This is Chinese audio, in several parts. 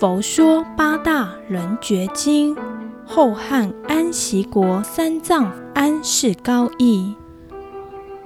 佛说八大人觉经，后汉安息国三藏安世高译。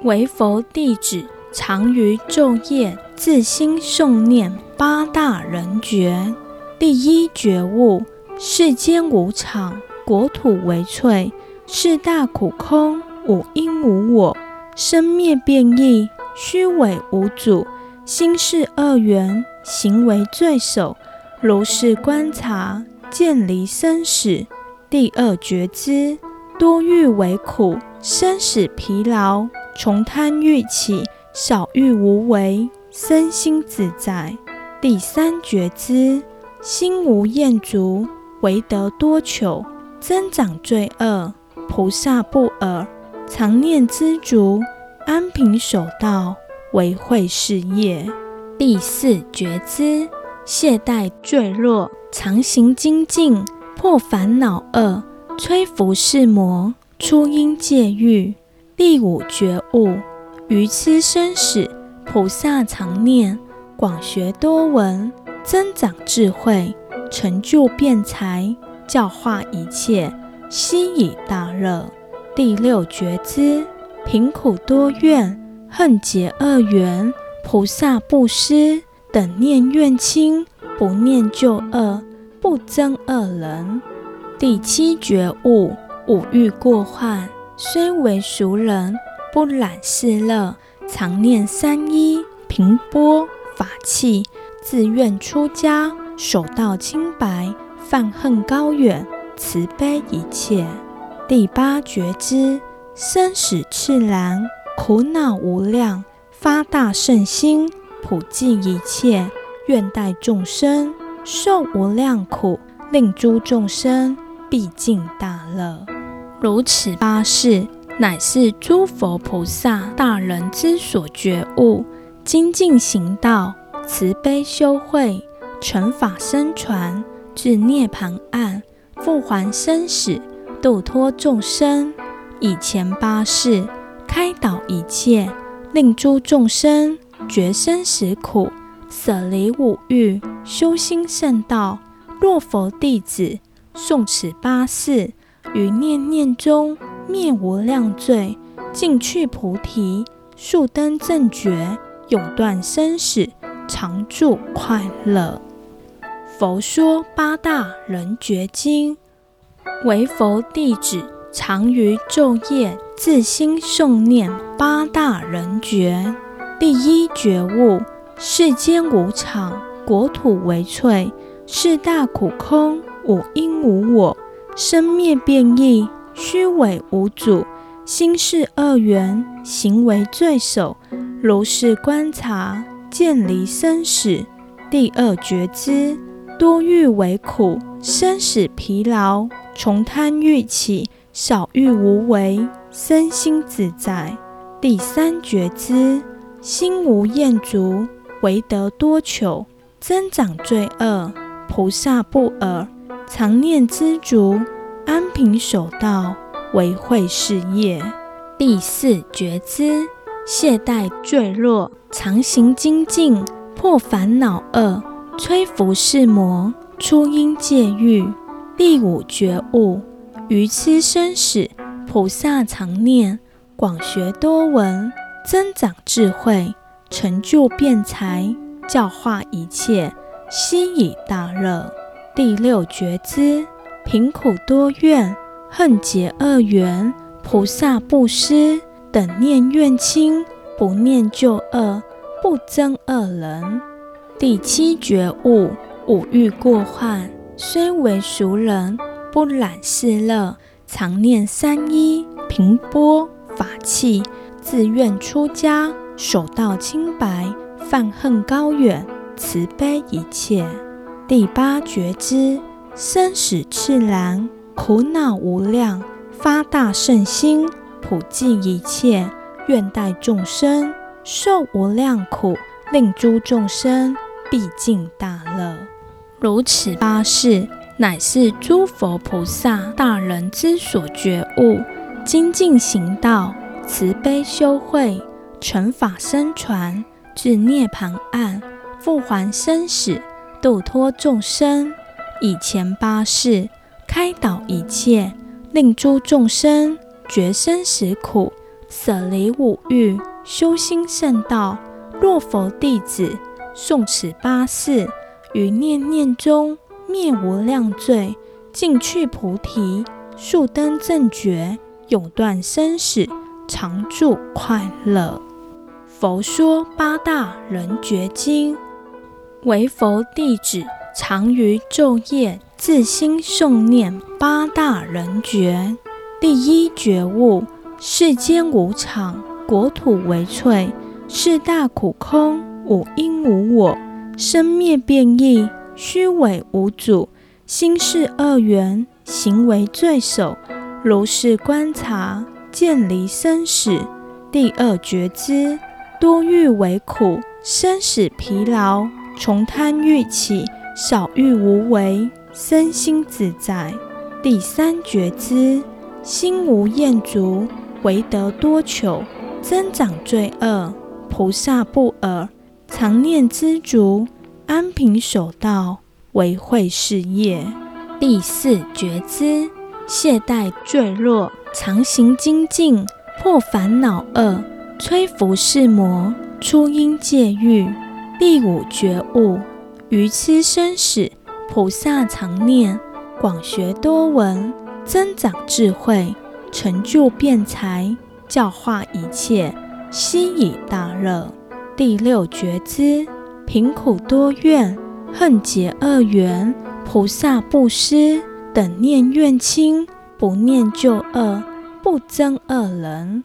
唯佛弟子常于昼夜自心诵念八大人觉。第一觉悟：世间无常，国土为脆，四大苦空，五因无我，生灭变异，虚伪无主，心是二缘，行为罪首。如是观察，见离生死。第二觉知，多欲为苦，生死疲劳，从贪欲起，少欲无为，身心自在。第三觉知，心无厌足，唯得多求，增长罪恶。菩萨不尔，常念知足，安贫守道，为慧事业。第四觉知。懈怠坠落，常行精进，破烦恼恶，摧伏世魔，出阴界狱。第五觉悟，愚痴生死，菩萨常念，广学多闻，增长智慧，成就辩才，教化一切，悉以大乐。第六觉知，贫苦多怨，恨结恶缘，菩萨布施。等念怨亲，不念旧恶，不憎恶人。第七觉悟，五欲过患，虽为俗人，不染世乐，常念三依，频钵法器，自愿出家，守道清白，放恨高远，慈悲一切。第八觉知，生死赤然，苦恼无量，发大乘心。普济一切，愿代众生受无量苦，令诸众生毕尽大乐。如此八事，乃是诸佛菩萨大人之所觉悟，精进行道，慈悲修慧，传法生传，至涅槃岸，复还生死，度脱众生。以前八事，开导一切，令诸众生。觉生死苦，舍离五欲，修心圣道。若佛弟子诵此八事，于念念中灭无量罪，尽趣菩提，速登正觉，永断生死，常住快乐。佛说八大人觉经，唯佛弟子常于昼夜自心诵念八大人觉。第一觉悟：世间无常，国土为脆，四大苦空，无因无我，生灭变异，虚伪无主，心是二缘，行为罪首。如是观察，渐离生死。第二觉知：多欲为苦，生死疲劳，从贪欲起，少欲无为，身心自在。第三觉知。心无厌足，唯得多求，增长罪恶。菩萨不尔，常念知足，安贫守道，为慧事业。第四觉知，懈怠坠落，常行精进，破烦恼恶，摧伏世魔，出阴界狱。第五觉悟，愚痴生死，菩萨常念，广学多闻，增长智慧，成就辩才，教化一切。悉以大乐。第六觉知，贫苦多怨，恨结恶缘，菩萨布施，等念怨亲，不念旧恶，不憎恶人。第七觉悟，五欲过患，虽为俗人，不染世乐，常念三依，频钵法器，自愿出家，守道清白，泛恨高远。慈悲一切。第八觉知，生死赤然，苦恼无量，发大圣心，普济一切，愿待众生受无量苦，令诸众生毕尽大乐。如此八事，乃是诸佛菩萨大人之所觉悟，精进行道，慈悲修慧，传法僧传，至涅槃岸。复还生死，度脱众生，以前八事开导一切，令诸众生绝生死苦，舍离五欲，修心圣道。若佛弟子诵此八事，于念念中灭无量罪，尽趣菩提，速登正觉，永断生死，常住快乐。佛说八大人觉经。为佛弟子，常于昼夜自心诵念八大人觉。第一觉悟：世间无常，国土为脆，四大苦空，五因无我，生灭变异，虚伪无主，心是恶缘，行为罪首。如是观察，见离生死。第二觉知：多欲为苦，生死疲劳。从贪欲起，少欲无为，身心自在。第三觉知，心无厌足，唯得多求，增长罪恶。菩萨不尔，常念知足，安贫守道，为慧事业。第四觉知，懈怠坠落，常行精进，破烦恼恶，摧伏世魔，出阴界狱。第五觉悟，愚痴生死，菩萨常念，广学多闻，增长智慧，成就辩才，教化一切，悉以大乐。第六觉知，贫苦多怨，恨结恶缘，菩萨布施，等念怨亲，不念旧恶，不憎恶人。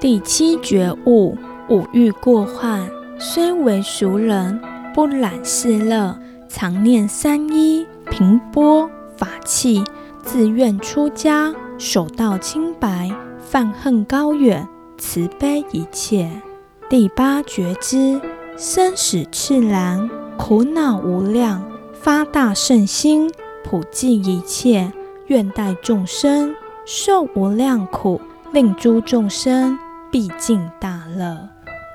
第七觉悟，五欲过患。虽为俗人，不染世乐，常念三依，平波法器，自愿出家，守道清白，犯恨高远，慈悲一切。第八觉知，生死赤然，苦恼无量，发大圣心，普济一切，愿代众生受无量苦，令诸众生毕尽大乐。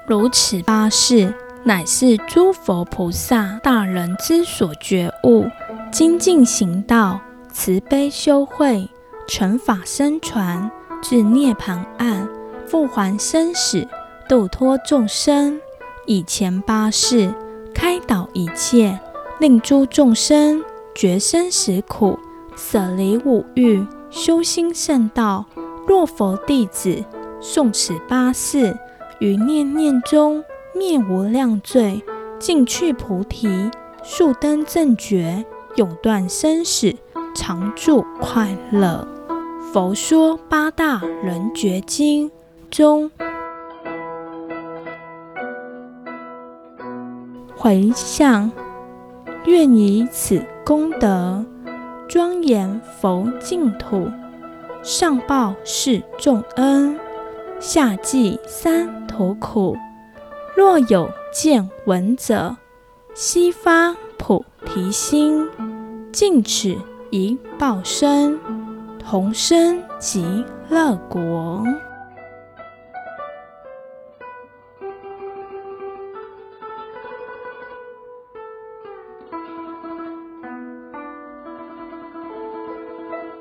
如此八事，乃是诸佛菩萨大人之所觉悟，精进行道，慈悲修慧，传法生传，至涅槃岸，复还生死，度脱众生。以前八事，开导一切，令诸众生绝生死苦，舍离五欲，修心圣道。若佛弟子诵此八事。于念念中灭无量罪，尽去菩提，速登正觉，永断生死，常住快乐。佛说八大人觉经中，回向，愿以此功德，庄严佛净土，上报是重恩，下济三途苦，若有见闻者，悉发菩提心，尽此一报身，同生极乐国。